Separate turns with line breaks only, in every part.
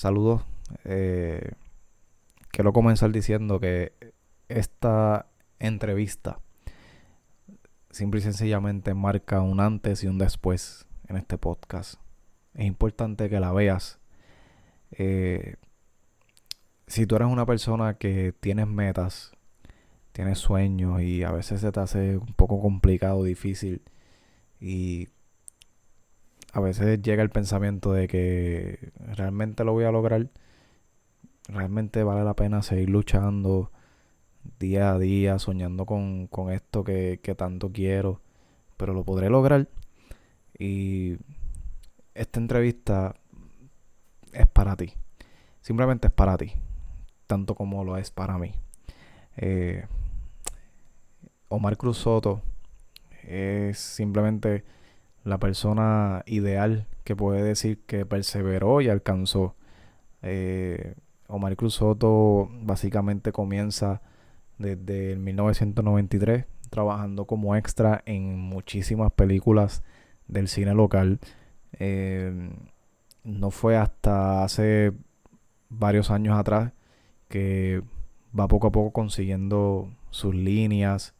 Saludos. Eh, quiero comenzar diciendo que esta entrevista simple y sencillamente marca un antes y un después en este podcast. Es importante que la veas. Eh, si tú eres una persona que tienes metas, tienes sueños y a veces se te hace un poco complicado, difícil y a veces llega el pensamiento de que realmente lo voy a lograr, realmente vale la pena seguir luchando día a día, soñando con, esto que, que tanto quiero, pero lo podré lograr. Y esta entrevista es para ti, simplemente es para ti, tanto como lo es para mí. Eh, Omar Cruz Soto es simplemente la persona ideal que puede decir que perseveró y alcanzó. Eh, Omar Cruz Soto básicamente comienza desde el 1993 trabajando como extra en muchísimas películas del cine local. Eh, no fue hasta hace varios años atrás que va poco a poco consiguiendo sus líneas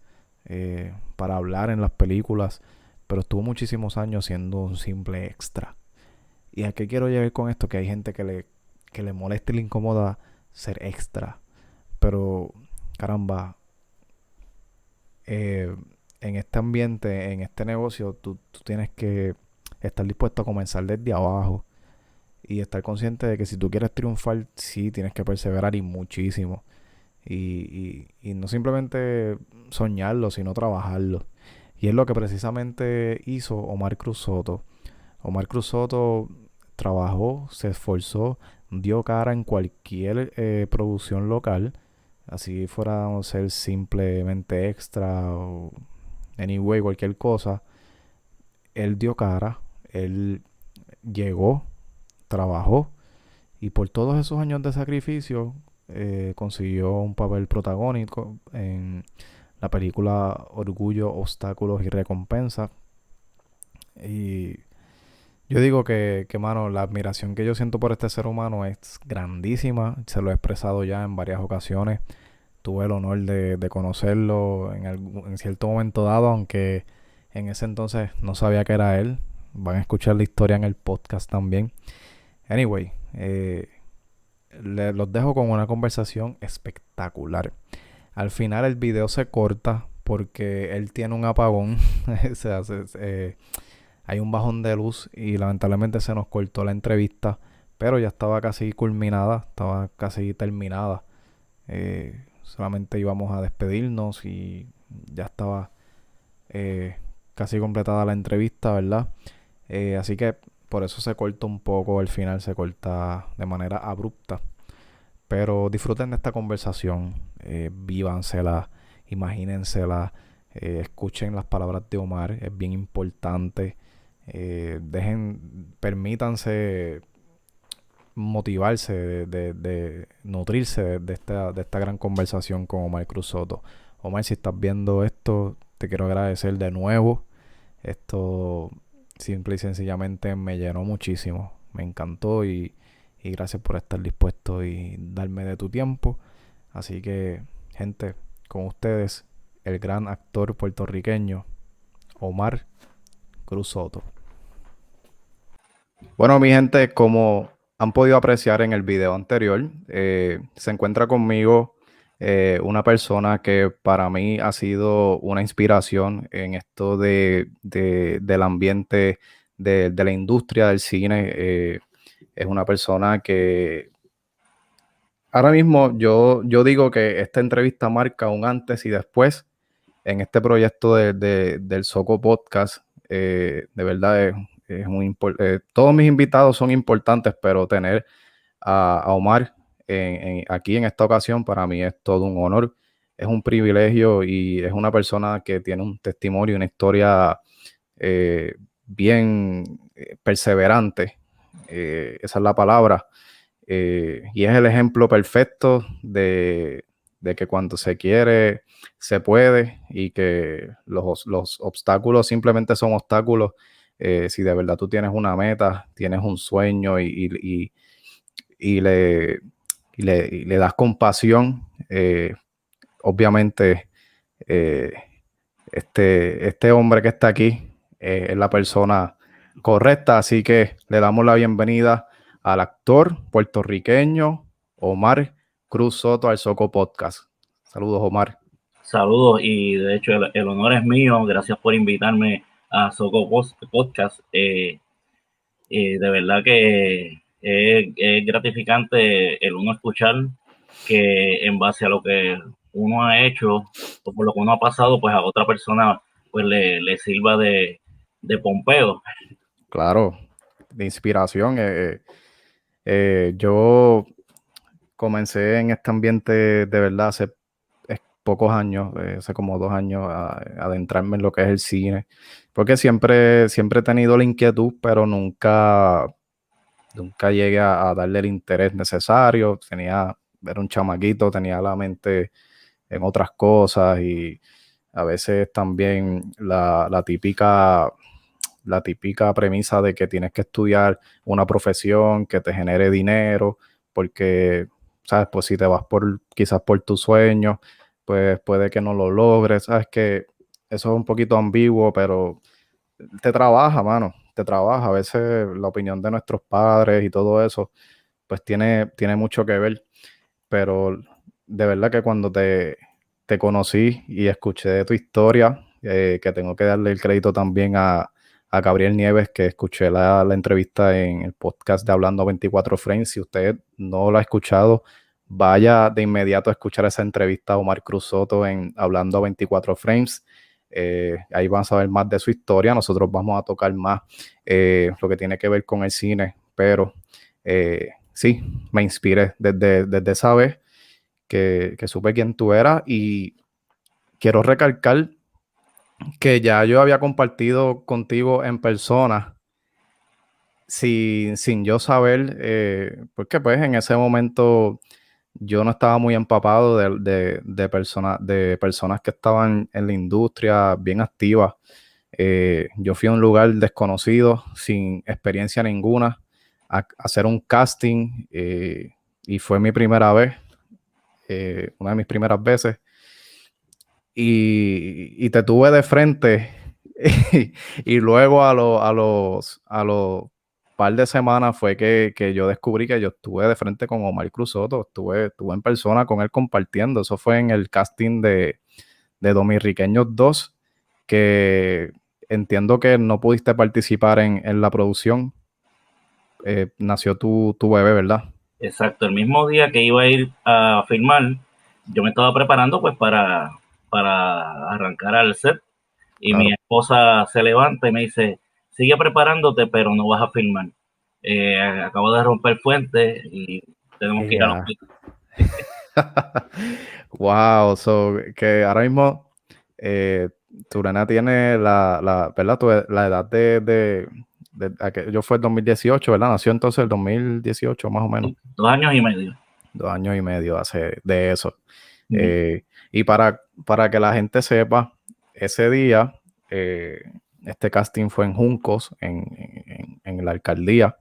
eh, para hablar en las películas pero estuvo muchísimos años siendo un simple extra. ¿Y a qué quiero llegar con esto? Que hay gente que le, que le molesta y le incomoda ser extra. Pero, caramba, eh, en este ambiente, en este negocio, tú, tienes que estar dispuesto a comenzar desde abajo. Y estar consciente de que si tú quieres triunfar, sí, tienes que perseverar y muchísimo. Y, y, y no simplemente soñarlo, sino trabajarlo. Y es lo que precisamente hizo Omar Cruz Soto. Omar Cruz Soto trabajó, se esforzó, dio cara en cualquier eh, producción local, así fuera a ser simplemente extra o anyway, cualquier cosa. Él dio cara, él llegó, trabajó y por todos esos años de sacrificio eh, consiguió un papel protagónico en la película Orgullo, Obstáculos y Recompensa. Y yo digo que, que, mano, la admiración que yo siento por este ser humano es grandísima. Se lo he expresado ya en varias ocasiones. Tuve el honor de, conocerlo en, en cierto momento dado, aunque en ese entonces no sabía que era él. Van a escuchar la historia en el podcast también. Anyway, eh, los dejo con una conversación espectacular. Al final el video se corta porque él tiene un apagón. eh, hay un bajón de luz y lamentablemente se nos cortó la entrevista. Pero ya estaba casi culminada, estaba casi terminada. Eh, solamente íbamos a despedirnos y ya estaba eh, casi completada la entrevista, ¿verdad? así que por eso se corta un poco, el final se corta de manera abrupta. Pero disfruten de esta conversación, eh, vívansela, imagínensela, eh, escuchen las palabras de Omar, es bien importante. Eh, dejen, permítanse motivarse, de, nutrirse de, esta, de esta gran conversación con Omar Cruz Soto. Omar, si estás viendo esto, te quiero agradecer de nuevo. Esto simple y sencillamente me llenó muchísimo. Me encantó y gracias por estar dispuesto y darme de tu tiempo. Así que, gente, con ustedes, el gran actor puertorriqueño Omar Cruz Soto. Bueno, mi gente, como han podido apreciar en el video anterior, eh, se encuentra conmigo eh, una persona que para mí ha sido una inspiración en esto de, del ambiente de, la industria del cine. Eh, es una persona que ahora mismo yo, yo digo que esta entrevista marca un antes y después en este proyecto del Soco Podcast. Eh, de verdad es, muy importante. Eh, todos mis invitados son importantes, pero tener a, Omar aquí en esta ocasión para mí es todo un honor. Es un privilegio y es una persona que tiene un testimonio, una historia eh, bien perseverante eh, esa es la palabra. Eh, y es el ejemplo perfecto de, que cuando se quiere, se puede y que los, obstáculos simplemente son obstáculos. Eh, si de verdad tú tienes una meta, tienes un sueño y, y le, le, das compasión, eh, obviamente este, este hombre que está aquí es la persona correcta, así que le damos la bienvenida al actor puertorriqueño Omar Cruz Soto al Soco Podcast. Saludos, Omar.
Saludos, y de hecho el, honor es mío. Gracias por invitarme a Soco Podcast. Eh, de verdad que es, gratificante el uno escuchar que en base a lo que uno ha hecho o por lo que uno ha pasado, pues a otra persona pues le, sirva de, de, pompeo.
Claro, de inspiración. Eh, eh, eh, yo comencé en este ambiente de verdad hace pocos años, hace como dos años, a, adentrarme en lo que es el cine, porque siempre, siempre he tenido la inquietud, pero nunca nunca llegué a, darle el interés necesario. Tenía, era un chamaquito, tenía la mente en otras cosas y a veces también la, típica la típica premisa de que tienes que estudiar una profesión que te genere dinero, porque, ¿sabes? Pues si te vas por quizás por tus sueños, pues puede que no lo logres, ¿sabes? Que eso es un poquito ambiguo, pero te trabaja, mano trabaja, a veces la opinión de nuestros padres y todo eso, pues tiene, tiene mucho que ver, pero de verdad que cuando te, te conocí y escuché tu historia, eh, que tengo que darle el crédito también a, a Gabriel Nieves, que escuché la, la, entrevista en el podcast de Hablando 24 Frames. Si usted no lo ha escuchado, vaya de inmediato a escuchar esa entrevista a Omar Cruz Soto en Hablando 24 Frames. Eh, ahí van a saber más de su historia. Nosotros vamos a tocar más eh, lo que tiene que ver con el cine, pero eh, sí, me inspiré desde, desde esa vez que, supe quién tú eras y quiero recalcar que ya yo había compartido contigo en persona sin, sin yo saber, porque pues en ese momento yo no estaba muy empapado de, de, personas, de personas que estaban en la industria bien activas. Eh, yo fui a un lugar desconocido, sin experiencia ninguna, a, hacer un casting eh, y fue mi primera vez, eh, una de mis primeras veces. Y, te tuve de frente y, luego a, a, los, a los par de semanas fue que, yo descubrí que yo estuve de frente con Omar Cruz Soto, estuve, estuve en persona con él compartiendo. Eso fue en el casting de, de Dominriqueños 2, que entiendo que no pudiste participar en, la producción. Eh, nació tu, tu bebé, ¿verdad?
Exacto, el mismo día que iba a ir a filmar, yo me estaba preparando pues para, para arrancar al set y mi esposa se levanta y me dice, sigue preparándote, pero no vas a filmar. Eh, acabo de romper fuente y tenemos que ir a
wow, so que ahora mismo eh, tu nena tiene la, la ¿verdad? la edad de, de, de, yo fue el 2018, ¿verdad? Nació entonces el 2018 más o menos.
Dos años y medio.
Dos años y medio hace de eso. Eh, y para, para que la gente sepa, ese día eh, este casting fue en Juncos, en, la alcaldía,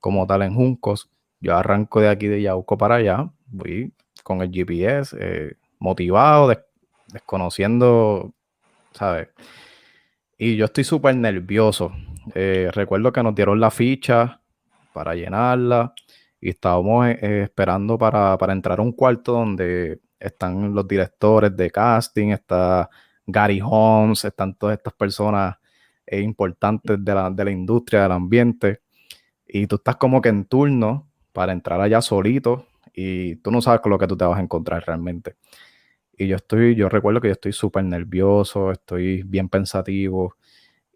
como tal en Juncos. Yo arranco de aquí de Yauco para allá, voy con el GPS, eh, motivado, desconociendo, ¿sabes? Y yo estoy súper nervioso. Eh, recuerdo que nos dieron la ficha para llenarla y estábamos esperando para, para, entrar a un cuarto donde están los directores de casting, está Gary Holmes, están todas estas personas importantes de la, de la industria, del ambiente, y tú estás como que en turno para entrar allá solito y tú no sabes con lo que tú te vas a encontrar realmente. Y yo estoy, yo recuerdo que yo estoy súper nervioso, estoy bien pensativo.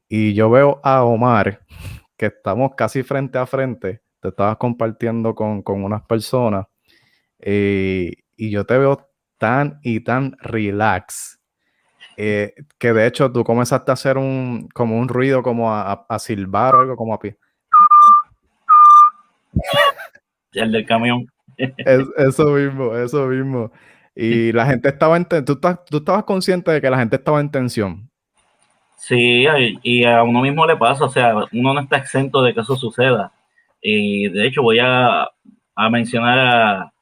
Y yo veo a Omar, que estamos casi frente a frente, te estabas compartiendo con, con unas personas, eh, y yo te veo tan y tan relax eh, que de hecho tú comenzaste a hacer un, como un ruido, como a, a, silbar o algo como a pie.
El del camión.
eso mismo, eso mismo. Y la gente estaba en ¿tú, tú estabas consciente de que la gente estaba en tensión.
Sí, y a uno mismo le pasa, o sea, uno no está exento de que eso suceda. Y de hecho voy a, a mencionar a,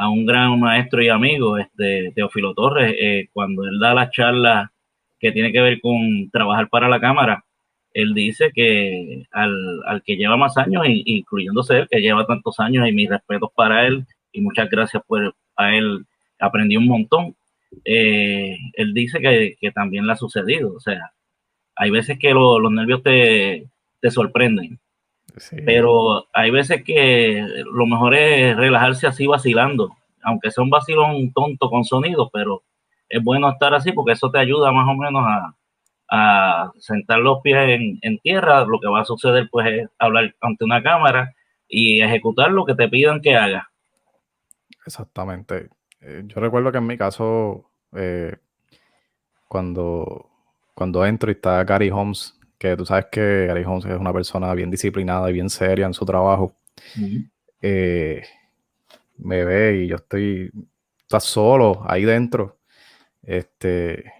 a, un gran maestro y amigo, este Teófilo Torres, eh, cuando él da las charlas que tiene que ver con trabajar para la Cámara, él dice que al, al que lleva más años, incluyéndose él, que lleva tantos años, y mis respetos para él, y muchas gracias por a él, aprendí un montón. Eh, él dice que, que, también le ha sucedido, o sea, hay veces que los nervios te, te sorprenden, pero hay veces que lo mejor es relajarse así vacilando, aunque sea un vacilón tonto con sonido, pero es bueno estar así porque eso te ayuda más o menos a, a sentar los pies en, en, tierra, lo que va a suceder pues es hablar ante una cámara y ejecutar lo que te pidan que hagas.
Exactamente. Eh, yo recuerdo que en mi caso, eh, cuando, cuando entro y está Gary Holmes, que tú sabes que Gary Holmes es una persona bien disciplinada y bien seria en su trabajo, eh, me ve y yo estoy, está solo ahí dentro. Este,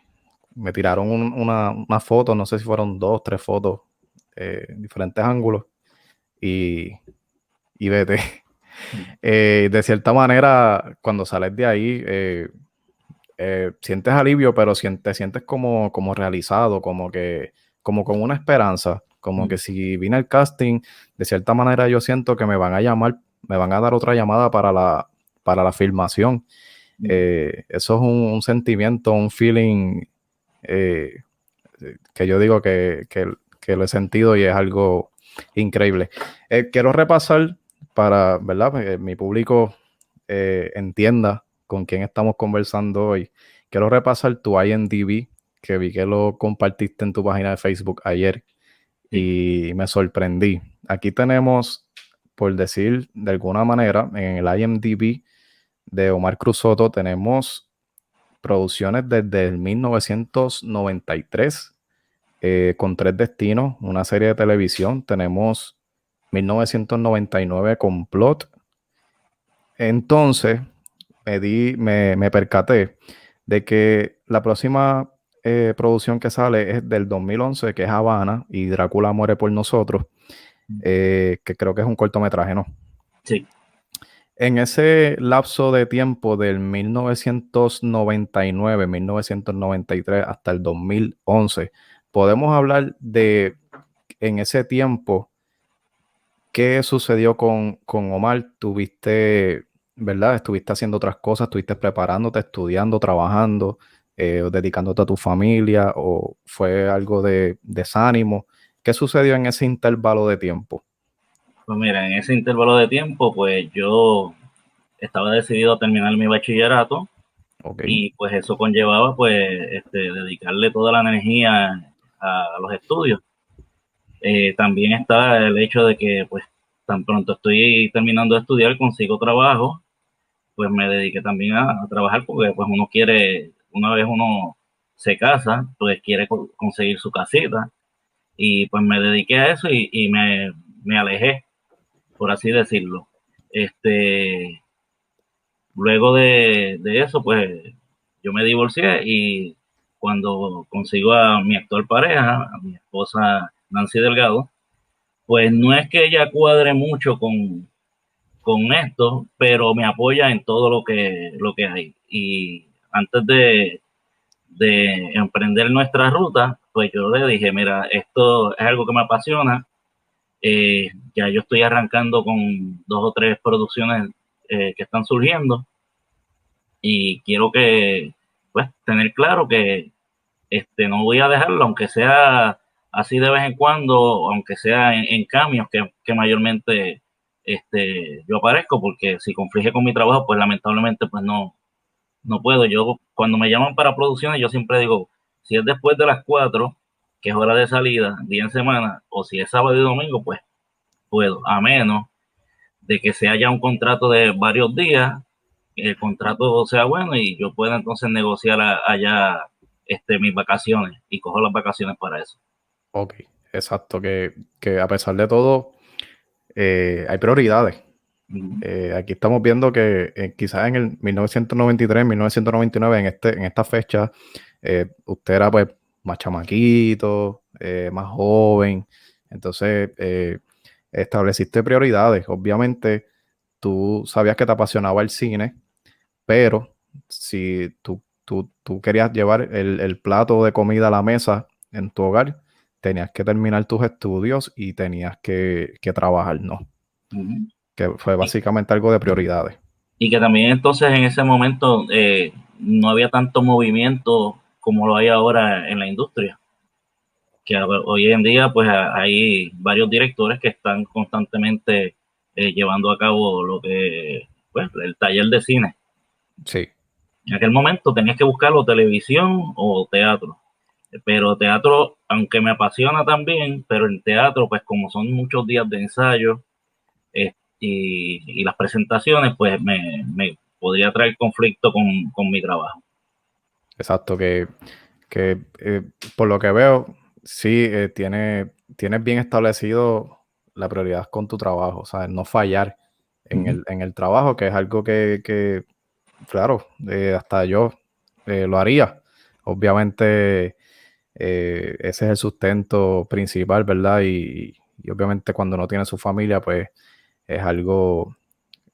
me tiraron una, foto, no sé si fueron dos, tres fotos, en diferentes ángulos, y, y vete. Eh, de cierta manera, cuando sales de ahí, eh, eh, sientes alivio, pero te sientes como, como realizado, como que, como con una esperanza, como que si vine al casting, de cierta manera yo siento que me van a llamar, me van a dar otra llamada para la, para la filmación. eso es un, sentimiento, un feeling que yo digo que, que, lo he sentido y es algo increíble. quiero repasar para, ¿verdad? Que mi público eh, entienda con quién estamos conversando hoy. Quiero repasar tu IMDb, que vi que lo compartiste en tu página de Facebook ayer y me sorprendí. Aquí tenemos, por decir de alguna manera, en el IMDb de Omar Cruzoto tenemos producciones desde el 1993 eh, con tres destinos, una serie de televisión. Tenemos 1999 Complot. Entonces me, di, me, percaté de que la próxima eh, producción que sale es del 2011, que es Habana, y Drácula muere por nosotros, eh, que creo que es un cortometraje, ¿no?
Sí.
En ese lapso de tiempo del 1999, 1993 hasta el 2011, podemos hablar de en ese tiempo ¿Qué sucedió con, Omar? ¿Tuviste, verdad? ¿Estuviste haciendo otras cosas? ¿Estuviste preparándote, estudiando, trabajando, eh, dedicándote a tu familia? ¿O fue algo de desánimo? ¿Qué sucedió en ese intervalo de tiempo?
Pues mira, en ese intervalo de tiempo, pues yo estaba decidido a terminar mi bachillerato y pues eso conllevaba pues este, dedicarle toda la energía a los estudios. Eh, también está el hecho de que, pues, tan pronto estoy terminando de estudiar, consigo trabajo, pues me dediqué también a, trabajar porque, pues, uno quiere, una vez uno se casa, pues quiere conseguir su casita y pues me dediqué a eso y, me, me, alejé, por así decirlo. Este, luego de, de, eso, pues yo me divorcié y cuando consigo a mi actual pareja, a mi esposa Nancy Delgado, pues no es que ella cuadre mucho con, con esto, pero me apoya en todo lo que, lo que hay. Y antes de, de emprender nuestra ruta, pues yo le dije, mira, esto es algo que me apasiona. Eh, ya yo estoy arrancando con dos o tres producciones eh, que están surgiendo y quiero que, pues, tener claro que este, no voy a dejarlo, aunque sea así de vez en cuando, aunque sea en, cambios que, mayormente este, yo aparezco, porque si conflige con mi trabajo, pues lamentablemente pues no, no puedo. Yo cuando me llaman para producciones, yo siempre digo, si es después de las 4, que es hora de salida, día en semana, o si es sábado y domingo, pues puedo, a menos de que sea ya un contrato de varios días, el contrato sea bueno y yo pueda entonces negociar allá este, mis vacaciones y cojo las vacaciones para eso.
Ok, exacto, que, a pesar de todo, eh, hay prioridades. Eh, aquí estamos viendo que eh, quizás en el 1993, 1999, en, este, en esta fecha, usted era pues más chamaquito, más joven, entonces estableciste prioridades. Obviamente, tú sabías que te apasionaba el cine, pero si tú, tú, tú querías llevar el, plato de comida a la mesa en tu hogar, tenías que terminar tus estudios y tenías que, trabajar, ¿no? Que fue básicamente algo de prioridades.
Y que también entonces en ese momento eh, no había tanto movimiento como lo hay ahora en la industria. Que hoy en día pues hay varios directores que están constantemente eh, llevando a cabo lo que, pues, el taller de cine.
Sí.
En aquel momento tenías que buscarlo televisión o teatro. Pero teatro, aunque me apasiona también, pero en teatro, pues como son muchos días de ensayo, eh, y, las presentaciones, pues me, podría traer conflicto con, mi trabajo.
Exacto, que, eh, por lo que veo, sí, eh, tiene, tienes bien establecido la prioridad con tu trabajo, o sea, no fallar en, el, trabajo, que es algo que, claro, eh, hasta yo lo haría. Obviamente, ese es el sustento principal, ¿verdad? Y, y, obviamente cuando no tiene su familia, pues es algo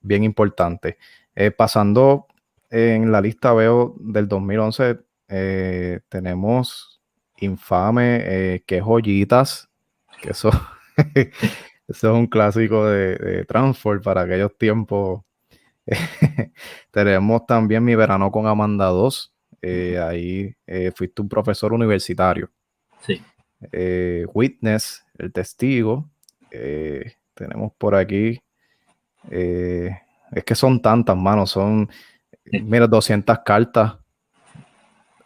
bien importante. Eh, pasando en la lista, veo del 2011, eh, tenemos Infame, eh, que joyitas, que eso, eso es un clásico de, de Transform para aquellos tiempos. tenemos también Mi Verano con Amanda 2. ahí fuiste un profesor universitario.
Sí.
Witness, el testigo. tenemos por aquí eh, es que son tantas, manos. Son, mira, 200 cartas.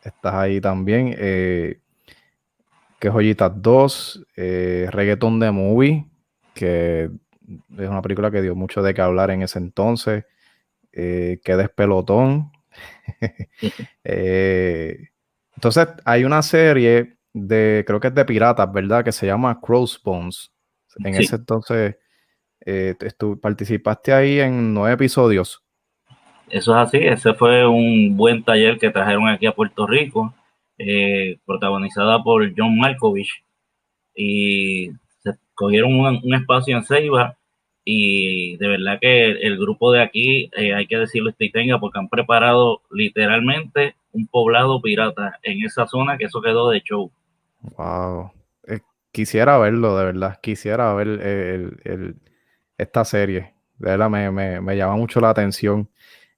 Estás ahí también. Eh, que Joyitas 2. Eh, Reggaeton de Movie. Que es una película que dio mucho de qué hablar en ese entonces. que despelotón. entonces, hay una serie de, creo que es de piratas, ¿verdad? Que se llama Crossbones. En ese entonces eh, participaste ahí en nueve episodios.
Eso es así, ese fue un buen taller que trajeron aquí a Puerto Rico, eh, protagonizada por John Malkovich, y se cogieron un, espacio en Ceiba, y de verdad que el, grupo de aquí, eh, hay que decirlo este tenga, porque han preparado literalmente un poblado pirata en esa zona que eso quedó de show.
Wow. quisiera verlo, de verdad. Quisiera ver el, esta serie. De verdad, me, llama mucho la atención.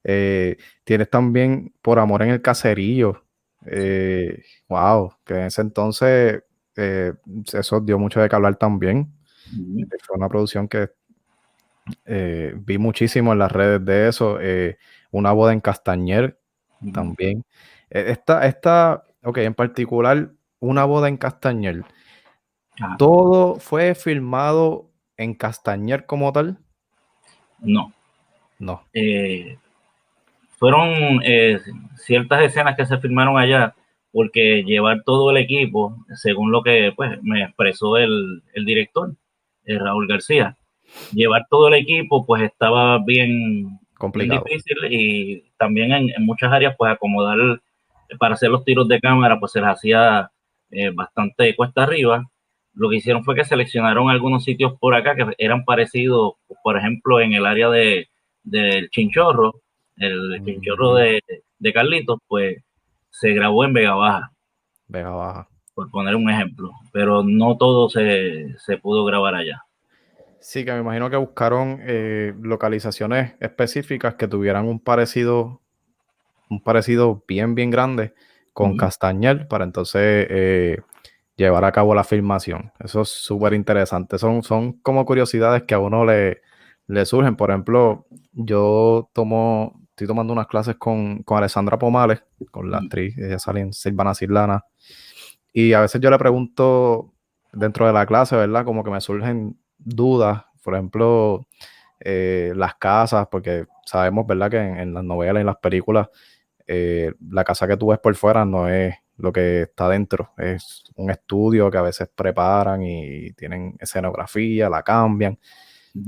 Eh, tienes también Por Amor en el Caserío. Eh, wow, que en ese entonces eh, eso dio mucho de que hablar también. Fue una producción que vi muchísimo en las redes de eso. una boda en Castañer también. Esta, esta, ok, en particular, una boda en Castañer. Ah. Todo fue filmado en Castañer como tal?
No.
No.
Eh, fueron eh, ciertas escenas que se filmaron allá porque llevar todo el equipo, según lo que pues, me expresó el, director, eh, Raúl García, llevar todo el equipo pues estaba bien,
complicado.
difícil y también en, muchas áreas pues acomodar para hacer los tiros de cámara pues se les hacía bastante cuesta arriba lo que hicieron fue que seleccionaron algunos sitios por acá que eran parecidos, por ejemplo, en el área de, del Chinchorro, el Chinchorro de, de Carlitos, pues se grabó en Vega Baja.
Vega Baja.
Por poner un ejemplo, pero no todo se, pudo grabar allá.
Sí, que me imagino que buscaron eh, localizaciones específicas que tuvieran un parecido, un parecido bien, bien grande con Castañel, para entonces eh, llevar a cabo la filmación. Eso es súper interesante. Son, son como curiosidades que a uno le, le surgen. Por ejemplo, yo tomo, estoy tomando unas clases con, con Alessandra Pomales, con la actriz, ella sale en Silvana Silvana. Y a veces yo le pregunto dentro de la clase, ¿verdad? Como que me surgen dudas. Por ejemplo, eh, las casas, porque sabemos, ¿verdad? Que en, las novelas y en las películas, eh, la casa que tú ves por fuera no es lo que está dentro. Es un estudio que a veces preparan y tienen escenografía, la cambian.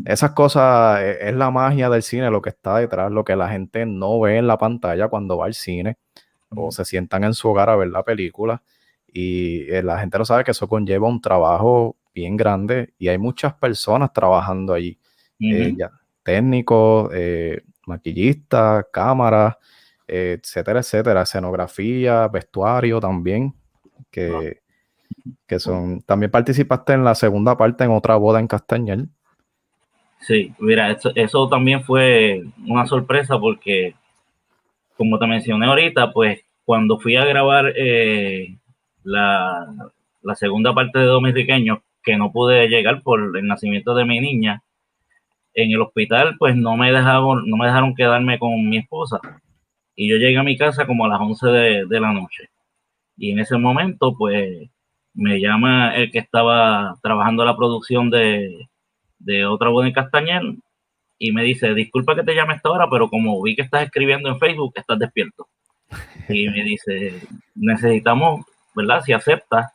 Esas cosas e, es, la magia del cine, lo que está detrás, lo que la gente no ve en la pantalla cuando va al cine o se sientan en su hogar a ver la película. Y eh, la gente no sabe que eso conlleva un trabajo bien grande y hay muchas personas trabajando allí. Eh, técnicos, eh, maquillistas, cámaras, etcétera, etcétera, escenografía, vestuario también, que, que son, también participaste en la segunda parte en otra boda en Castañel.
Sí, mira, eso, eso también fue una sorpresa porque, como te mencioné ahorita, pues cuando fui a grabar eh, la, la, segunda parte de Dominiqueños, que no pude llegar por el nacimiento de mi niña, en el hospital, pues no me dejaron, no me dejaron quedarme con mi esposa. Y yo llegué a mi casa como a las 11 de, de la noche. Y en ese momento, pues, me llama el que estaba trabajando la producción de, de otra en Castañel y me dice, disculpa que te llame a esta hora, pero como vi que estás escribiendo en Facebook, estás despierto. Y me dice, necesitamos, ¿verdad? Si aceptas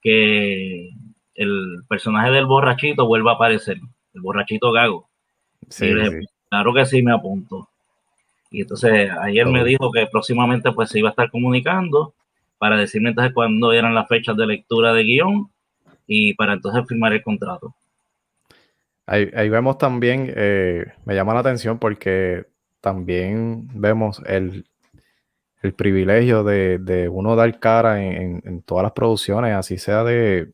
que el personaje del borrachito vuelva a aparecer, el borrachito gago. Sí, Claro que sí, me apunto. Y entonces ayer me dijo que próximamente pues se iba a estar comunicando para decirme entonces cuándo eran las fechas de lectura de guion y para entonces firmar el contrato.
Ahí, vemos también, eh, me llama la atención porque también vemos el, privilegio de, uno dar cara en, todas las producciones, así sea de,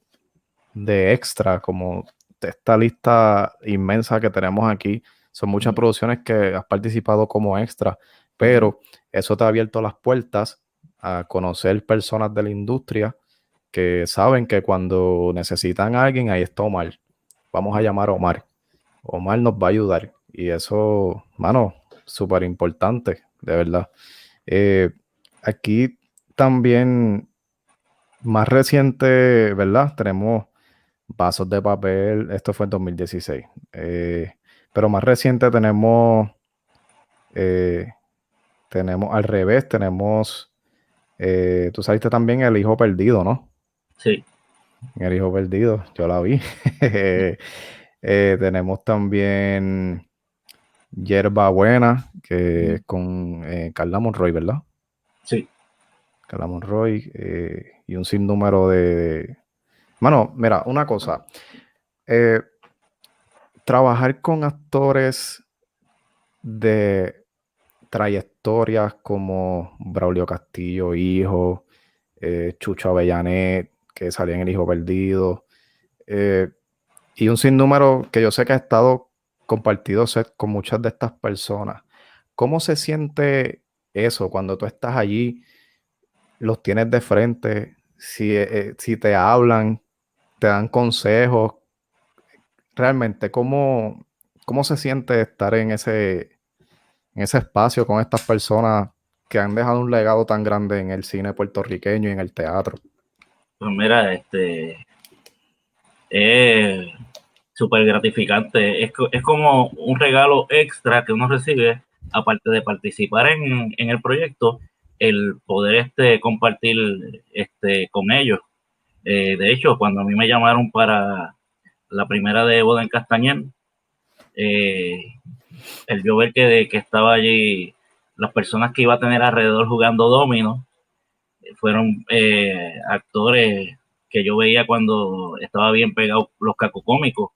de extra, como esta lista inmensa que tenemos aquí. Son muchas producciones que has participado como extra, pero eso te ha abierto las puertas a conocer personas de la industria que saben que cuando necesitan a alguien, ahí está Omar. Vamos a llamar a Omar. Omar nos va a ayudar. Y eso, mano, súper importante, de verdad. Eh, aquí también, más reciente, ¿verdad? Tenemos vasos de papel. Esto fue en 2016. Eh, pero más reciente tenemos, eh, tenemos al revés, tenemos, tú saliste también El Hijo Perdido, ¿no?
Sí.
El Hijo Perdido, yo la vi. Eh, tenemos también Yerba Buena, que es con eh, Carla Monroy, ¿verdad?
Sí.
Carla Monroy eh, y un sinnúmero de, Bueno, mira, una cosa. Trabajar con actores de trayectorias como Braulio Castillo, hijo, Chucho Avellanet, que salía en El Hijo Perdido, y un sinnúmero que yo sé que ha estado compartido con muchas de estas personas. ¿Cómo se siente eso cuando tú estás allí, los tienes de frente, si, eh, eh, si te hablan, te dan consejos? Realmente, ¿cómo, cómo se siente estar en ese, en ese espacio con estas personas que han dejado un legado tan grande en el cine puertorriqueño y en el teatro?
Pues mira, este, es súper gratificante. Es, es, como un regalo extra que uno recibe, aparte de participar en, en el proyecto, el poder este, compartir este, con ellos. Eh, de hecho, cuando a mí me llamaron para la primera de Boda en Castañer, eh, el yo ver que, que estaba allí, las personas que iba a tener alrededor jugando domino, fueron eh, actores que yo veía cuando estaba bien pegado los cacocómicos,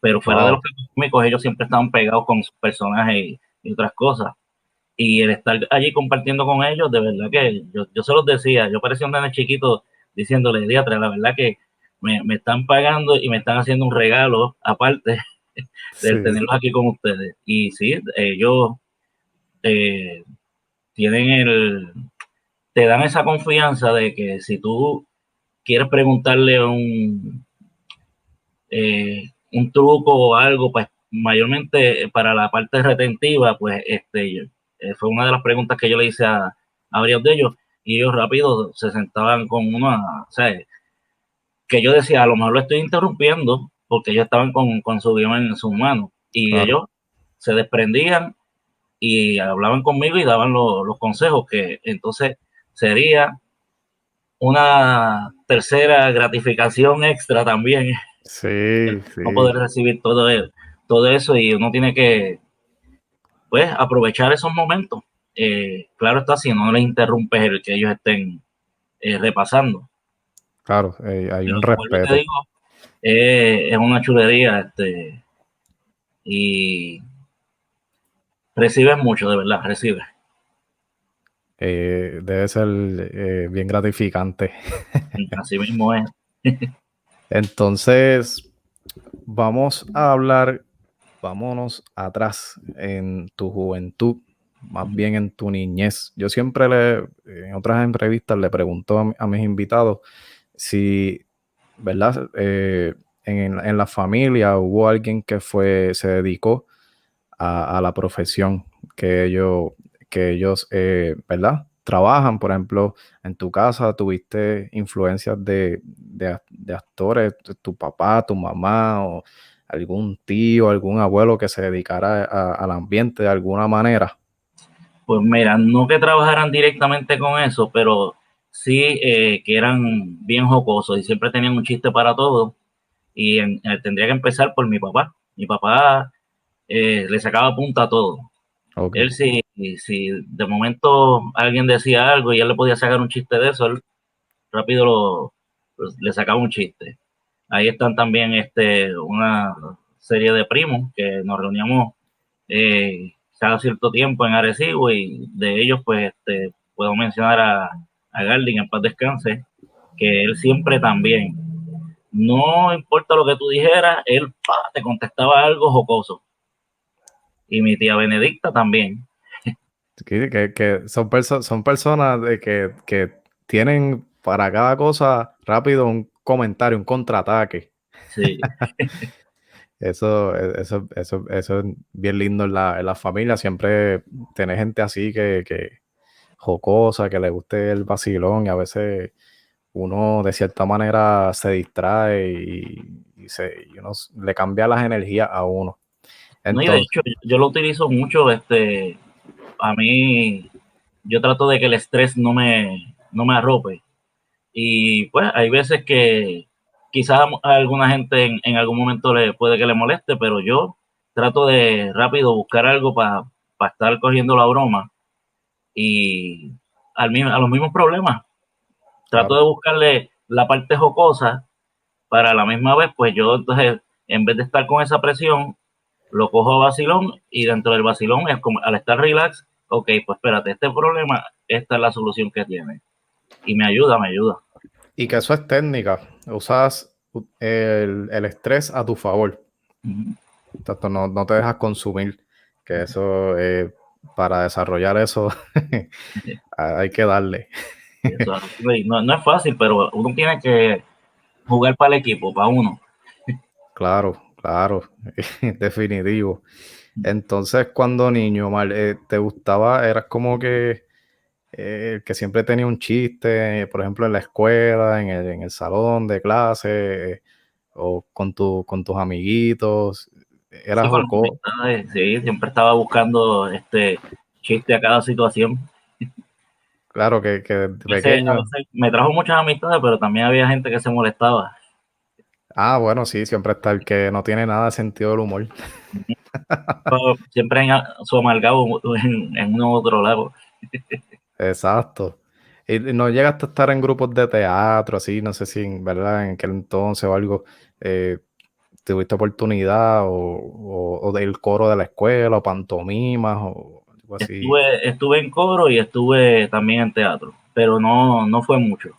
pero fuera de los cacocómicos ellos siempre estaban pegados con sus personajes y, otras cosas. Y el estar allí compartiendo con ellos, de verdad que yo, yo se los decía, yo parecía un nene chiquito diciéndole, Diatra, la verdad que me, están pagando y me están haciendo un regalo aparte de tenerlos aquí con ustedes. Y sí, ellos eh, tienen el, te dan esa confianza de que si tú quieres preguntarle un, eh, un truco o algo, pues mayormente para la parte retentiva, pues este eh, fue una de las preguntas que yo le hice a, varios de ellos y ellos rápido se sentaban con una, o sea, que yo decía, a lo mejor lo estoy interrumpiendo porque ellos estaban con, su guion en sus manos y ellos se desprendían y hablaban conmigo y daban los consejos que entonces sería una tercera gratificación extra también.
Sí, sí.
No poder recibir todo, todo eso y uno tiene que, pues, aprovechar esos momentos. Eh, claro está, si no le interrumpes el que ellos estén eh, repasando.
Claro, eh, hay un respeto.
es una chulería, este, y recibes mucho, de verdad, recibes.
Eh, debe ser eh, bien gratificante.
Así mismo es.
Entonces, vamos a hablar, vámonos atrás en tu juventud, más bien en tu niñez. Yo siempre le, en otras entrevistas le pregunto a, mis invitados si, ¿verdad? Eh, en, la familia hubo alguien que fue, se dedicó a, la profesión que ellos, que ellos eh, ¿verdad? Trabajan, por ejemplo, en tu casa tuviste influencias de, actores, tu papá, tu mamá o algún tío, algún abuelo que se dedicara al ambiente de alguna manera.
Pues mira, no que trabajaran directamente con eso, pero sí eh, que eran bien jocosos y siempre tenían un chiste para todo y eh, tendría que empezar por mi papá. Mi papá eh, le sacaba punta a todo. Él si, si de momento alguien decía algo y él le podía sacar un chiste de eso, él rápido lo, le sacaba un chiste. Ahí están también este, una serie de primos que nos reuníamos eh, cada cierto tiempo en Arecibo y de ellos pues este, puedo mencionar a, a Garding en paz descanse, que él siempre también no importa lo que tú dijeras, él te contestaba algo jocoso. Y mi tía Benedicta también.
Que, son, son personas de que, tienen para cada cosa rápido un comentario, un contraataque. Sí. eso, eso, eso, eso es bien lindo en la, en la familia. Siempre tener gente así que, que jocosa, que le guste el vacilón y a veces uno de cierta manera se distrae y, se, uno le cambia las energías a uno.
no, y de hecho, yo lo utilizo mucho, este, a mí, yo trato de que el estrés no me, no me arrope. Y pues hay veces que quizás a alguna gente en, algún momento le puede que le moleste, pero yo trato de rápido buscar algo para estar cogiendo la broma y al, a los mismos problemas trato de buscarle la parte jocosa para la misma vez, pues yo entonces, en vez de estar con esa presión, lo cojo a vacilón y dentro del vacilón es como al estar relax, ok, pues espérate, este problema, esta es la solución que tiene. Y me ayuda, me ayuda.
Y que eso es técnica, usas el, estrés a tu favor. no, no, te dejas consumir, que eso, eh, para desarrollar eso, hay que darle
no, es fácil, pero uno tiene que jugar para el equipo, para uno.
Claro, claro, definitivo. Entonces, cuando niño, eh, ¿te gustaba? ¿Eras como que eh, que siempre tenía un chiste, por ejemplo, en la escuela, en el, salón de clase, o con, tu, con tus amiguitos? ¿Eras
sí, sí, siempre estaba buscando este chiste a cada situación.
Claro que, que pequeño.
me trajo muchas amistades, pero también había gente que se molestaba.
Ah, bueno, sí, siempre está el que no tiene nada de sentido del humor.
siempre en su amargado en, en uno u otro lado.
Exacto. Y no llegaste a estar en grupos de teatro, así, no sé si, ¿verdad? En aquel entonces o algo, eh, tuviste oportunidad o, o, del coro de la escuela o pantomimas o
Estuve, en coro y estuve también en teatro, pero no, no fue mucho.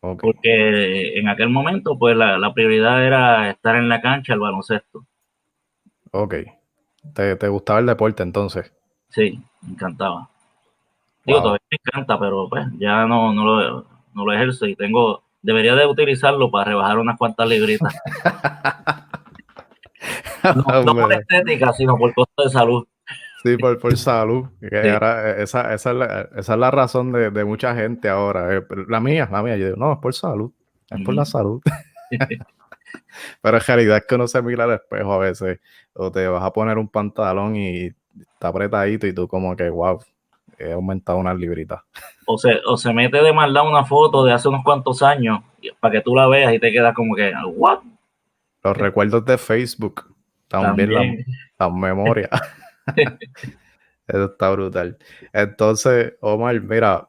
Porque en aquel momento, pues la, prioridad era estar en la cancha, el baloncesto.
Ok. ¿Te, gustaba el deporte entonces?
Sí, me encantaba. Digo, todavía me encanta, pero pues ya no, no, lo, no lo ejerzo y tengo, debería de utilizarlo para rebajar unas cuantas libritas. no, por estética, sino por costo de salud.
Sí, por, por salud. esa, esa, es la, esa, es la, razón de, de mucha gente ahora. Eh, la mía, la mía. Yo digo, no, es por salud. Es por la salud. Pero en realidad es que uno se mira al espejo a veces. O te vas a poner un pantalón y está apretadito y tú como que, wow, he aumentado unas libritas.
O se, o se mete de maldad una foto de hace unos cuantos años para que tú la veas y te quedas como que, what?
Los recuerdos de Facebook. También, también. La, la memoria. Eso está brutal. Entonces, Omar, mira,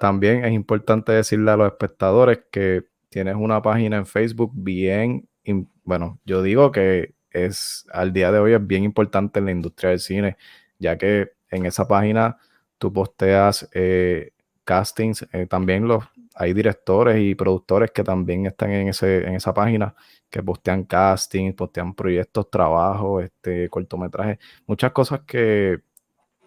también es importante decirle a los espectadores que tienes una página en Facebook bien, bueno, yo digo que es al día de hoy es bien importante en la industria del cine. ya que en esa página tú posteas eh, castings, eh, también los, hay directores y productores que también están en, ese, en esa página que postean castings, postean proyectos, trabajos, este, cortometrajes, muchas cosas que,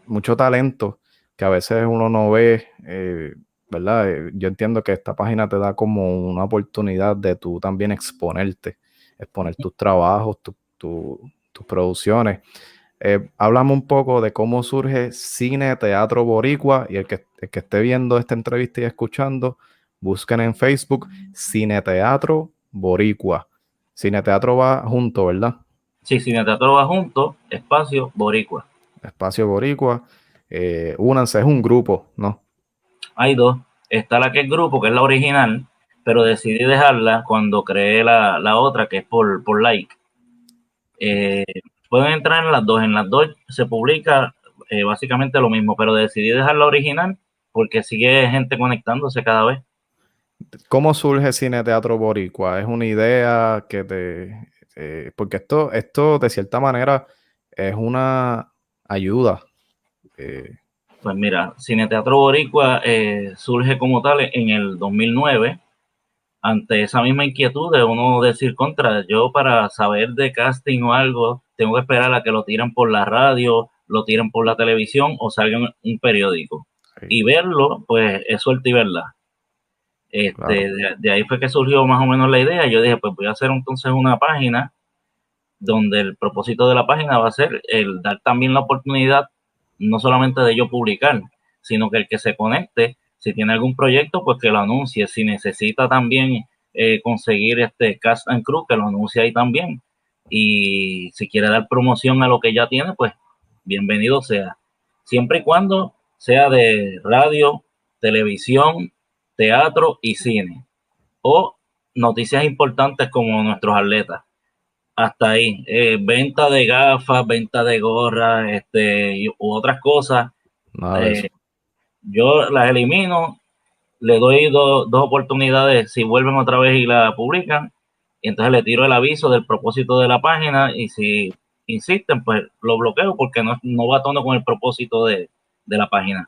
mucho talento que a veces uno no ve, eh, ¿verdad? Eh, yo entiendo que esta página te da como una oportunidad de tú también exponerte, exponer tus trabajos, tus producciones. Eh, hablamos un poco de cómo surge Cine Teatro Boricua y el que, el que esté viendo esta entrevista y escuchando, busquen en Facebook Cine Teatro Boricua. Cine Teatro va junto, ¿verdad?
Sí, Cine Teatro va junto, espacio Boricua.
Espacio Boricua. Eh, únanse, es un grupo, ¿no?
Hay dos. Está la que es grupo, que es la original, pero decidí dejarla cuando creé la, otra, que es por, por like. Eh, pueden entrar en las dos. En las dos se publica eh, básicamente lo mismo, pero decidí dejar la original porque sigue gente conectándose cada vez.
¿Cómo surge Cine Teatro Boricua? ¿Es una idea que te... Eh, porque esto, esto de cierta manera es una ayuda.
Eh. Pues mira, Cine Teatro Boricua surge como tal en el 2009 ante esa misma inquietud de uno decir contra, yo para saber de casting o algo, tengo que esperar a que lo tiren por la radio, lo tiren por la televisión o salga en un periódico. Y verlo, pues es suerte y verdad. Este, de, ahí fue que surgió más o menos la idea. Yo dije, pues voy a hacer entonces una página donde el propósito de la página va a ser el dar también la oportunidad, no solamente de yo publicar, sino que el que se conecte si tiene algún proyecto, pues que lo anuncie. Si necesita también eh, conseguir este cast and crew, que lo anuncie ahí también. Y si quiere dar promoción a lo que ya tiene, pues bienvenido sea. Siempre y cuando sea de radio, televisión, teatro y cine. O noticias importantes como nuestros atletas. Hasta ahí. Eh, venta de gafas, venta de gorras, este, u otras cosas. Eh, yo las elimino, le doy dos oportunidades si vuelven otra vez y la publican, y entonces le tiro el aviso del propósito de la página y si insisten, pues lo bloqueo porque no, no va a tono con el propósito de, la página.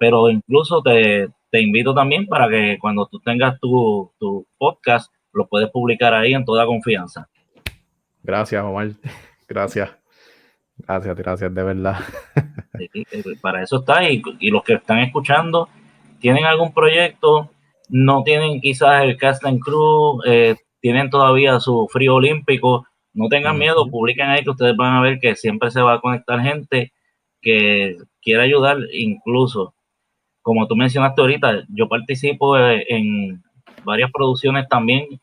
Pero incluso te, invito también para que cuando tú tengas tu, tu podcast, lo puedes publicar ahí en toda confianza.
Gracias, Omar. Gracias. Gracias, gracias, de verdad.
para eso está. Y, los que están escuchando, ¿tienen algún proyecto? No tienen quizás el cast and crew, eh, tienen todavía su frío olímpico. No tengan miedo, publiquen ahí que ustedes van a ver que siempre se va a conectar gente que quiera ayudar, incluso, como tú mencionaste ahorita, yo participo eh, en varias producciones también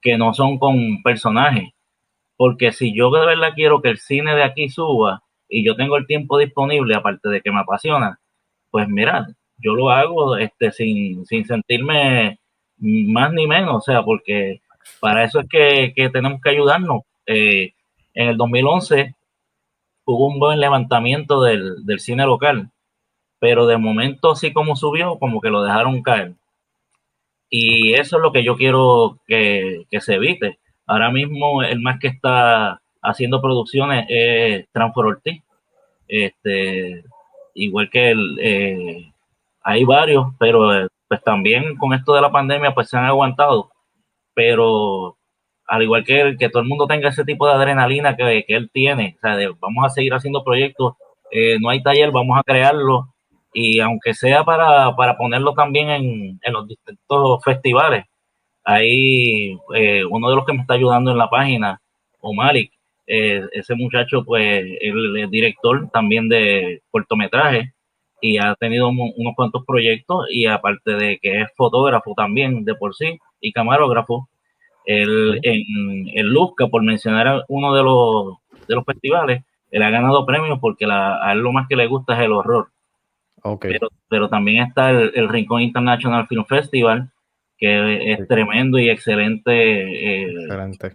que no son con personajes porque si yo de verdad quiero que el cine de aquí suba y yo tengo el tiempo disponible, aparte de que me apasiona, pues mira, yo lo hago este, sin, sentirme más ni menos, o sea, porque para eso es que, tenemos que ayudarnos. Eh, en el 2011 hubo un buen levantamiento del, cine local, pero de momento así como subió, como que lo dejaron caer. Y eso es lo que yo quiero que, que se evite. Ahora mismo el más que está haciendo producciones es Transfor Ortiz. Este, igual que el, eh, hay varios, pero pues también con esto de la pandemia pues se han aguantado. Pero al igual que él, que todo el mundo tenga ese tipo de adrenalina que, él tiene, o sea, vamos a seguir haciendo proyectos, eh, no hay taller, vamos a crearlo y aunque sea para, para ponerlo también en, en los distintos festivales, Ahí eh, uno de los que me está ayudando en la página, Omalik, eh, ese muchacho pues él es director también de cortometraje y ha tenido unos cuantos proyectos y aparte de que es fotógrafo también de por sí y camarógrafo, él en el Luzca, por mencionar uno de los, de los festivales, él ha ganado premios porque a él lo más que le gusta es el horror. Okay. Pero, también está el, el Rincón International Film Festival, que es tremendo y excelente, eh,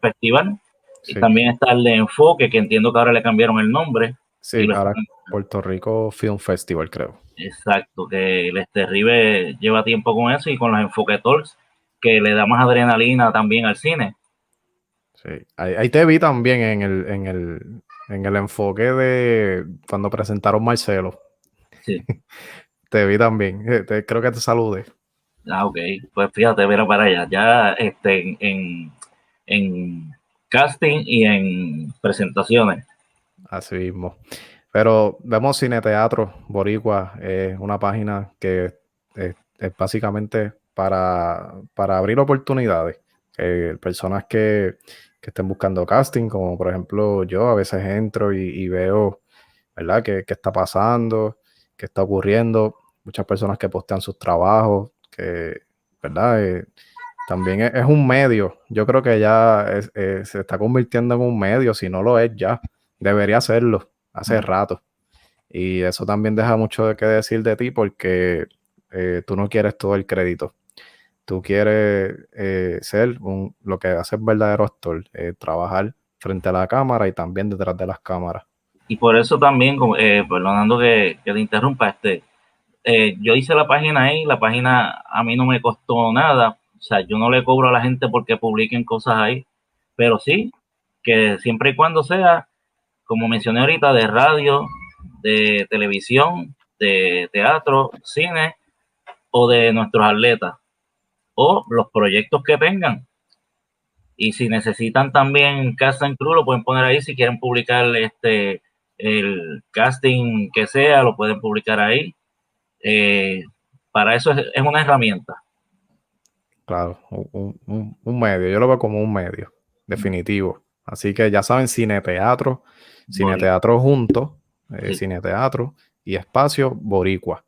festival. Y también está el de Enfoque, que entiendo que ahora le cambiaron el nombre.
Sí, ahora Puerto Rico Film Festival, creo.
Exacto, que el Terrible lleva tiempo con eso y con los Enfoque Talks, que le da más adrenalina también al cine.
Sí, ahí, te vi también en el, en el, en el enfoque de cuando presentaron Marcelo.
Sí.
te vi también. Eh, creo que te saludé.
Ah, ok. Pues fíjate, mira para allá. Ya este, en, en casting y en presentaciones.
Así mismo. Pero vemos Cine Teatro Boricua, es una página que es, básicamente para, para, abrir oportunidades. personas que, que, estén buscando casting, como por ejemplo yo a veces entro y, veo, ¿verdad?, qué, está pasando, qué está ocurriendo. Muchas personas que postean sus trabajos, que, ¿verdad? Eh, también es, un medio. Yo creo que ya eh, se está convirtiendo en un medio, si no lo es ya. Debería serlo hace rato. Y eso también deja mucho de qué decir de ti porque eh, tú no quieres todo el crédito. Tú quieres eh, ser lo que hace el verdadero actor, eh, trabajar frente a la cámara y también detrás de las cámaras.
Y por eso también, perdonando que, que, te interrumpa, este, yo hice la página ahí, la página a mí no me costó nada, o sea, yo no le cobro a la gente porque publiquen cosas ahí, pero sí, que siempre y cuando sea como mencioné ahorita, de radio, de televisión, de teatro, cine o de nuestros atletas o los proyectos que tengan. Y si necesitan también casting crew, lo pueden poner ahí. Si quieren publicar este el casting que sea, lo pueden publicar ahí. Eh, para eso es, una herramienta.
Claro, un, un, medio. Yo lo veo como un medio, definitivo. Así que ya saben, cine, teatro, Cine Teatro Junto, eh, Cine Teatro y Espacio Boricua.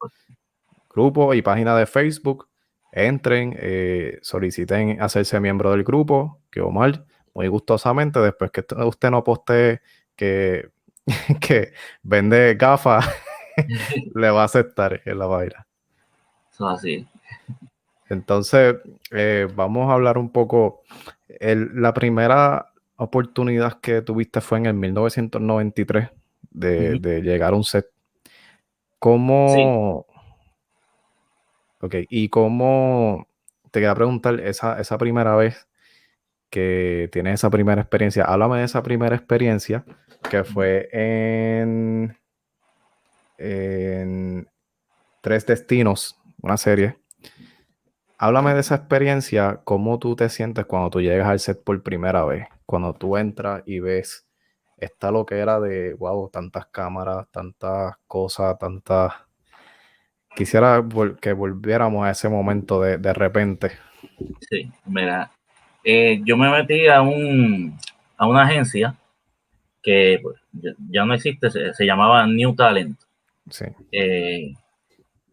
Grupo y página de Facebook. Entren, eh, soliciten hacerse miembro del grupo, que Omar, muy gustosamente, después que usted no postee que, que vende gafas, le va a aceptar en la vaina.
Eso así.
Entonces, eh, vamos a hablar un poco. la primera oportunidad que tuviste fue en el 1993 de, de llegar a un set. ¿Cómo... Ok, y cómo... Te quería preguntar, esa, esa primera vez que tienes esa primera experiencia, háblame de esa primera experiencia que fue en, en Tres Destinos, una serie. Háblame de esa experiencia, cómo tú te sientes cuando tú llegas al set por primera vez cuando tú entras y ves esta lo que era de, wow, tantas cámaras, tantas cosas, tantas... Quisiera que volviéramos a ese momento de, de repente.
Sí, mira, eh, yo me metí a, un, a una agencia que pues, ya no existe, se, llamaba New Talent.
Sí.
Eh,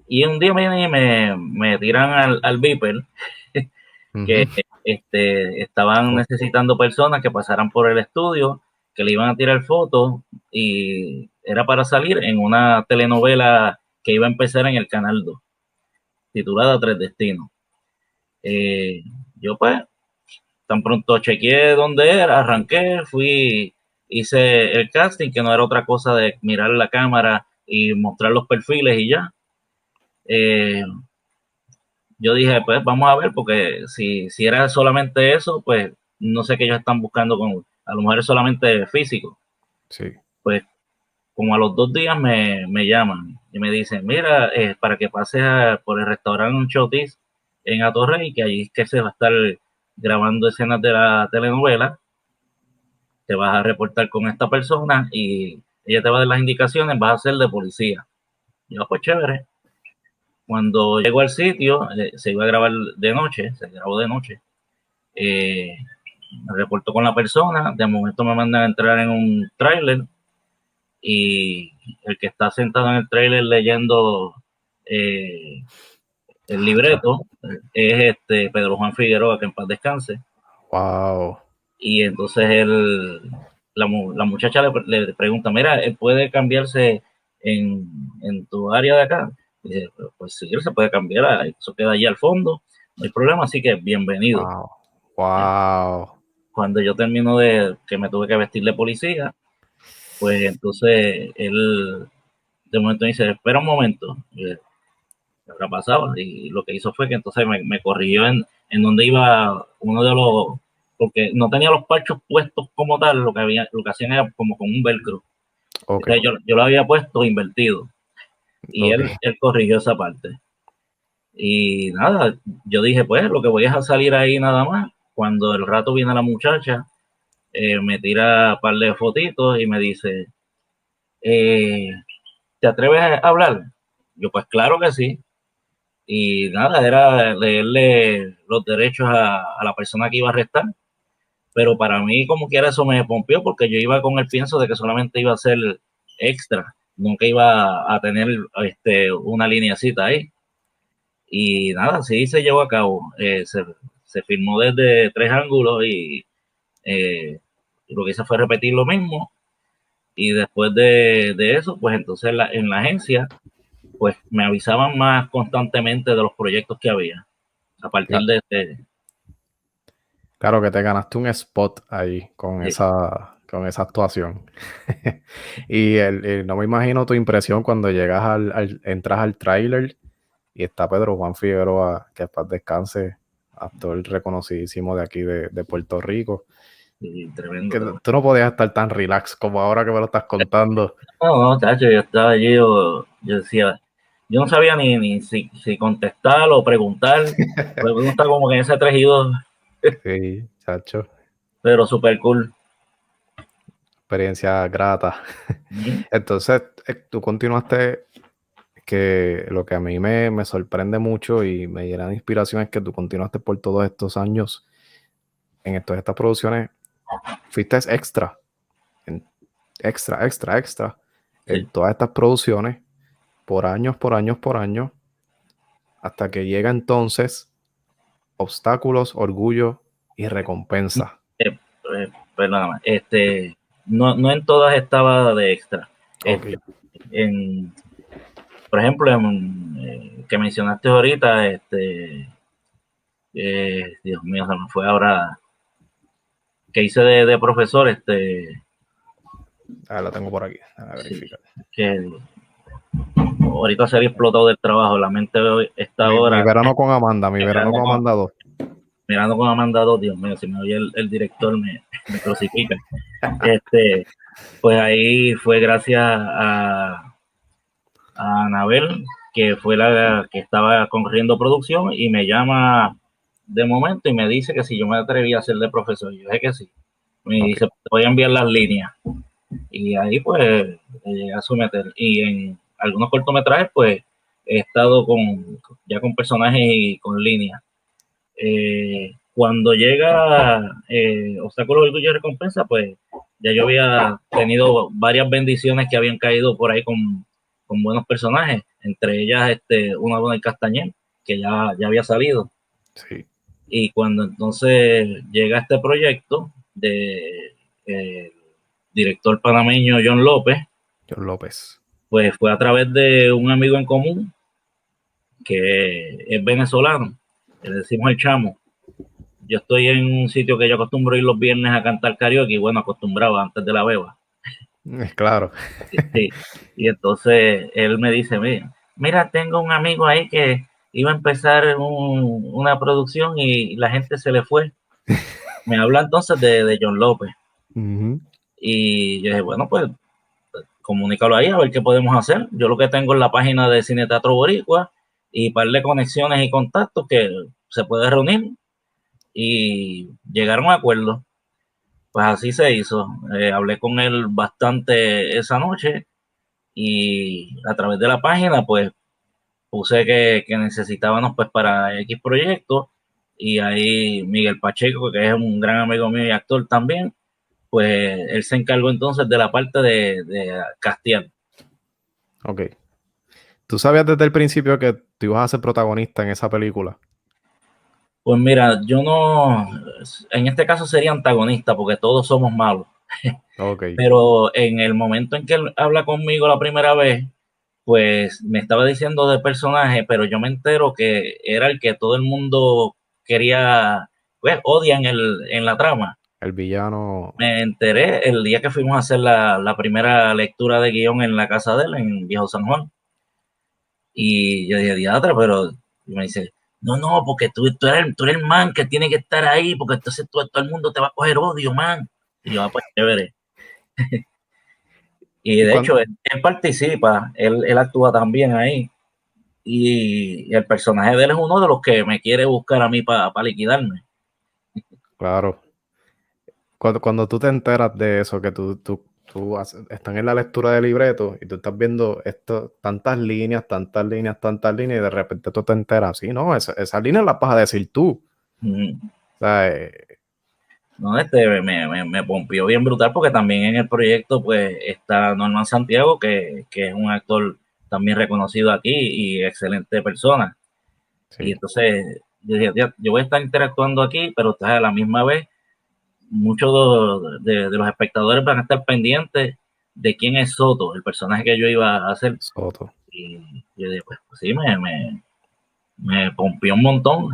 y un día me, me, me tiran al, al Viper, que este, estaban necesitando personas que pasaran por el estudio, que le iban a tirar fotos y era para salir en una telenovela que iba a empezar en el Canal 2, titulada Tres Destinos. Eh, yo pues, tan pronto chequeé dónde era, arranqué, fui, hice el casting, que no era otra cosa de mirar la cámara y mostrar los perfiles y ya. Eh, yo dije, pues vamos a ver, porque si, si era solamente eso, pues no sé qué ellos están buscando con, a lo mejor es solamente físico.
Sí.
Pues como a los dos días me, llaman y me dicen, mira, eh, para que pases por el restaurante Chotis en Atorrey, que allí es que se va a estar grabando escenas de la telenovela, te vas a reportar con esta persona y ella te va a dar las indicaciones, vas a ser de policía. Y yo, pues chévere. Cuando llegó al sitio, eh, se iba a grabar de noche, se grabó de noche. Eh, me reportó con la persona, de momento me mandan a entrar en un tráiler y el que está sentado en el tráiler leyendo eh, el libreto es este Pedro Juan Figueroa, que en paz descanse.
Wow.
Y entonces él, la, muchacha le, pregunta, mira, ¿puede cambiarse en, en tu área de acá? pues si se puede cambiar, eso queda allí al fondo, no hay problema, así que bienvenido.
Wow.
Cuando yo termino de que me tuve que vestir de policía, pues entonces él de momento dice, espera un momento, ¿qué habrá pasado? Y lo que hizo fue que entonces me, corrigió en, en donde iba uno de los porque no tenía los parchos puestos como tal, lo que, había, lo que hacían era como con un velcro. yo, yo lo había puesto invertido. Y él, él corrigió esa parte. Y nada, yo dije, pues lo que voy a salir ahí nada más. Cuando el rato viene la muchacha, eh, me tira un par de fotitos y me dice, eh, ¿te atreves a hablar? Yo, pues claro que sí. Y nada, era leerle los derechos a, la persona que iba a arrestar. Pero para mí, como quiera, eso me pompió porque yo iba con el pienso de que solamente iba a ser extra. Nunca iba a tener este, una lineacita ahí. Y nada, sí se llevó a cabo. Eh, se, se, filmó desde tres ángulos y eh, lo que hice fue repetir lo mismo. Y después de, eso, pues entonces en la agencia, pues me avisaban más constantemente de los proyectos que había. A partir de.
Claro que te ganaste un spot ahí con esa con esa actuación. y no me imagino tu impresión cuando llegas al, entras al tráiler y está Pedro Juan Figueroa, que paz descanse, actor reconocidísimo de aquí de, Puerto Rico.
Tremendo.
tú no podías estar tan relax como ahora que me lo estás contando.
No, no, chacho, yo estaba allí, yo, decía, yo no sabía ni, ni si, contestar o preguntar. uno está como que en ese 3 y 2.
sí, chacho.
Pero súper cool.
Experiencia grata. Entonces, eh, tú continuaste que lo que a mí me, sorprende mucho y me llena de inspiración es que tú continuaste por todos estos años en todas estas producciones, fuiste extra, extra, extra, extra, en todas estas producciones, por años, por años, por años, hasta que llega entonces obstáculos, orgullo y recompensa.
Eh, eh, perdóname, este, no, no en todas estaba de extra. Este, en, por ejemplo, eh, que mencionaste ahorita, este, eh, Dios mío, se me fue ahora, que hice de, profesor, este...
Ah, la tengo por aquí, a verificar.
Que ahorita se había explotado del trabajo, la mente está ahora...
Mi verano con Amanda, mi, verano, con Amanda 2.
Mirando con Amanda 2, Dios mío, si me oye el, director me, me crucifica. este, pues ahí fue gracias a a Anabel, que fue la que estaba corriendo producción, y me llama de momento y me dice que si yo me atrevía a ser de profesor. Yo dije que sí. Me dice, te voy a enviar las líneas. Y ahí pues llegué a someter. Y en algunos cortometrajes pues he estado con ya con personajes y con líneas. Eh, cuando llega eh, Obstáculos, Orgullo y Recompensa, pues ya yo había tenido varias bendiciones que habían caído por ahí con con buenos personajes, entre ellas este, una buena Castañer, que ya, ya había salido. Y cuando entonces llega este proyecto de eh, director panameño John López,
John López,
pues fue a través de un amigo en común que es venezolano, le decimos el chamo. Yo estoy en un sitio que yo acostumbro ir los viernes a cantar karaoke, y bueno, acostumbrado antes de la beba.
Claro.
Sí. Y entonces él me dice, mira, tengo un amigo ahí que iba a empezar una producción y la gente se le fue. Me habla entonces de, John López. Y yo dije, bueno, pues comunícalo ahí a ver qué podemos hacer. Yo lo que tengo es la página de Cine Teatro Boricua y par de conexiones y contactos que se puede reunir y llegaron a acuerdo. Pues así se hizo. Eh, hablé con él bastante esa noche y a través de la página pues puse que, necesitábamos pues para X proyectos y ahí Miguel Pacheco, que es un gran amigo mío y actor también, pues él se encargó entonces de la parte de, de Castiel.
Ok. ¿Tú sabías desde el principio que tú ibas a ser protagonista en esa película?
Pues mira, yo no, en este caso sería antagonista porque todos somos malos. Okay. Pero en el momento en que él habla conmigo la primera vez, pues me estaba diciendo de personaje, pero yo me entero que era el que todo el mundo quería, pues odian el, en la trama.
El villano.
Me enteré el día que fuimos a hacer la, la primera lectura de guion en la casa de él, en Viejo San Juan. Y yo dije, diatra, pero me dice, no, no, porque tú, tú, eres, tú eres el man que tiene que estar ahí, porque entonces todo, todo el mundo te va a coger odio, man. Y yo, ah, pues chévere. Y de hecho, él, participa, él, él, actúa también ahí. Y, el personaje de él es uno de los que me quiere buscar a mí para liquidarme.
Claro. Cuando, cuando tú te enteras de eso, que tú, tú tú están en la lectura del libreto y tú estás viendo esto, tantas líneas, tantas líneas, tantas líneas, y de repente tú te enteras, sí, no, esa, esas líneas las vas a decir tú. O sea, eh,
no, este me, me, me, pompió bien brutal porque también en el proyecto pues está Norman Santiago, que, que es un actor también reconocido aquí y excelente persona. Y entonces yo dije, yo voy a estar interactuando aquí, pero a la misma vez muchos de, los espectadores van a estar pendientes de quién es Soto, el personaje que yo iba a hacer. Soto. Y yo dije, pues, pues sí, me, me, me pompió un montón.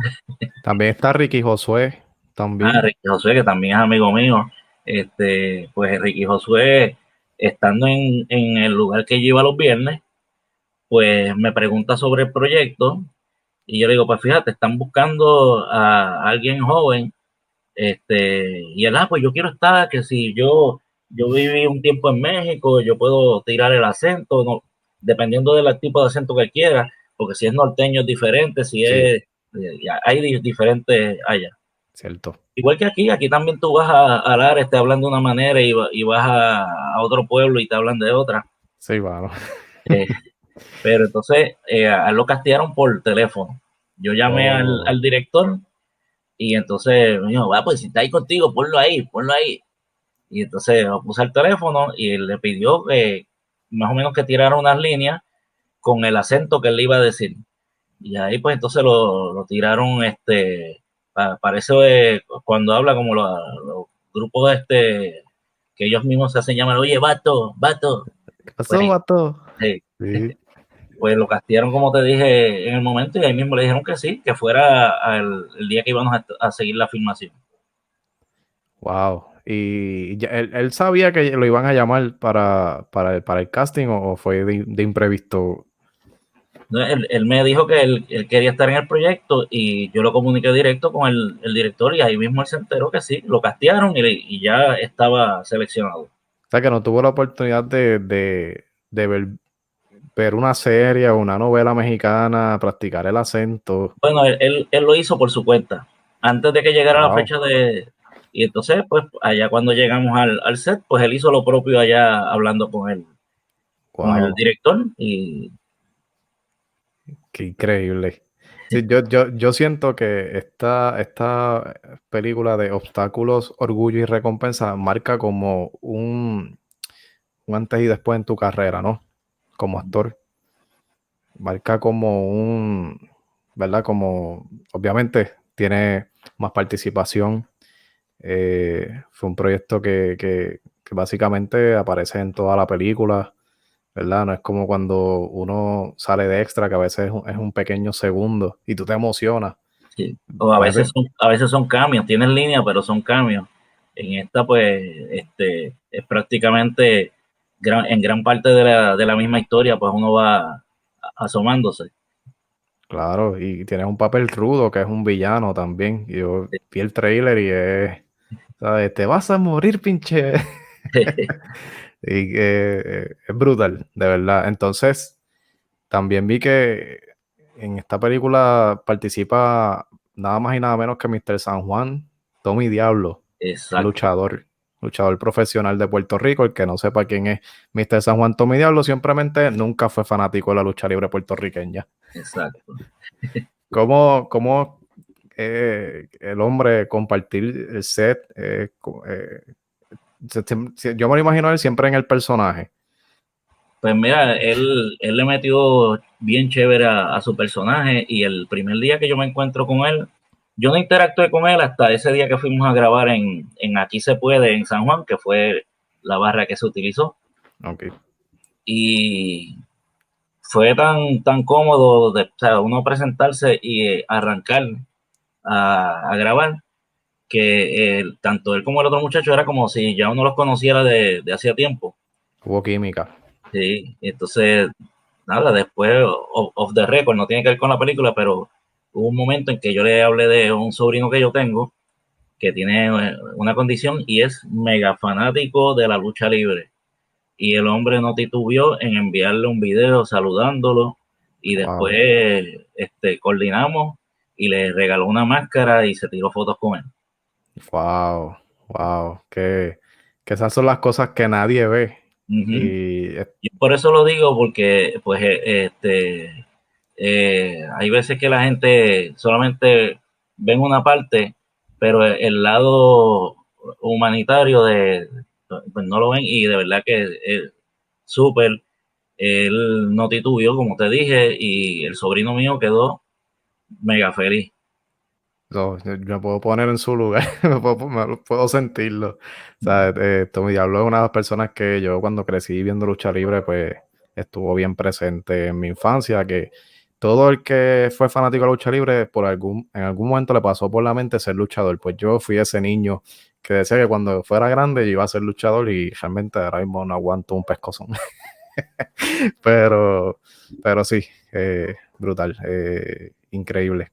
También está Ricky Josué. También.
Ah, Ricky Josué, que también es amigo mío. Este, pues Ricky Josué, estando en, en el lugar que yo iba los viernes, pues me pregunta sobre el proyecto y yo le digo, pues fíjate, están buscando a alguien joven este, y él, ah, pues yo quiero estar, que si yo, yo viví un tiempo en México, yo puedo tirar el acento, no, dependiendo del tipo de acento que quiera, porque si es norteño es diferente, si es, eh, hay diferentes allá.
Cierto.
Igual que aquí, aquí también tú vas a, hablar, este hablando de una manera y, y vas a, otro pueblo y te hablan de otra.
Sí, bueno.
Eh, pero entonces, eh, a lo castigaron por teléfono. Yo llamé al, oh. al director y entonces me dijo, va, pues si está ahí contigo, ponlo ahí, ponlo ahí. Y entonces puse el teléfono y le pidió que más o menos que tirara unas líneas con el acento que él le iba a decir. Y ahí pues entonces lo, tiraron, este, parece eh, cuando habla como los, grupos este, que ellos mismos se hacen llamar, oye, vato, vato.
¿Qué pasó, pues, vato?
Sí. sí pues lo castigaron como te dije en el momento y ahí mismo le dijeron que sí, que fuera el, día que íbamos a, seguir la filmación.
Wow. ¿Y él, sabía que lo iban a llamar para, para, el, para el casting o, fue de, imprevisto?
Él, me dijo que él, quería estar en el proyecto y yo lo comuniqué directo con el, director y ahí mismo él se enteró que sí, lo castigaron y, ya estaba seleccionado. O
sea que no tuvo la oportunidad de, de, de ver ver una serie o una novela mexicana, practicar el acento.
Bueno, él, él, lo hizo por su cuenta, antes de que llegara la fecha de... Y entonces, pues, allá cuando llegamos al, al, set, pues él hizo lo propio allá hablando con él, con el director y...
Qué increíble. yo, yo, yo siento que esta, esta película de obstáculos, orgullo y recompensa marca como un, un antes y después en tu carrera, ¿no? como actor. Marca como un, ¿verdad? Como, obviamente, tiene más participación. Eh, fue un proyecto que, que, básicamente aparece en toda la película, ¿verdad? No es como cuando uno sale de extra, que a veces es un, pequeño segundo y tú te emocionas.
Sí. O a veces, son, a veces son cambios, tienen línea, pero son cambios. En esta, pues, este, es prácticamente en gran parte de la, de la misma historia, pues uno va asomándose.
Claro, y tienes un papel rudo que es un villano también. Yo vi el trailer y es, ¿sabes? Te vas a morir, pinche. y eh, es brutal, de verdad. Entonces, también vi que en esta película participa nada más y nada menos que Mr. San Juan, Tommy Diablo, luchador luchador profesional de Puerto Rico. El que no sepa quién es Mr. San Juan Tommy Diablo, simplemente nunca fue fanático de la lucha libre puertorriqueña.
Exacto.
¿Cómo, cómo eh, el hombre compartir el set? Eh, eh, yo me lo imagino él siempre en el personaje.
Pues mira, él, él le metió bien chévere a, su personaje y el primer día que yo me encuentro con él, yo no interactué con él hasta ese día que fuimos a grabar en, Aquí se puede, en San Juan, que fue la barra que se utilizó.
Okay.
Y fue tan, tan cómodo de uno presentarse y arrancar a, grabar que tanto él como el otro muchacho era como si ya uno los conociera de, de hacía tiempo.
Hubo química.
Sí, entonces, nada, después of, of, the record, no tiene que ver con la película, pero hubo un momento en que yo le hablé de un sobrino que yo tengo que tiene eh, una condición y es mega fanático de la lucha libre. Y el hombre no titubió en enviarle un video saludándolo y después este, coordinamos y le regaló una máscara y se tiró fotos con él.
Wow, wow, que, que esas son las cosas que nadie ve. y...
por eso lo digo, porque pues eh, este eh, hay veces que la gente solamente ven una parte, pero el lado humanitario de pues no lo ven y de verdad que es súper él no titubió, como te dije, y el sobrino mío quedó mega feliz.
Yo me puedo poner en su lugar, me puedo, sentirlo. O sea, eh, Diablo es una de las personas que yo cuando crecí viendo lucha libre, pues estuvo bien presente en mi infancia, que todo el que fue fanático de lucha libre, por algún, en algún momento le pasó por la mente ser luchador. Pues yo fui ese niño que decía que cuando fuera grande iba a ser luchador y realmente ahora mismo no aguanto un pescozón. pero, pero sí, eh, brutal, eh, increíble.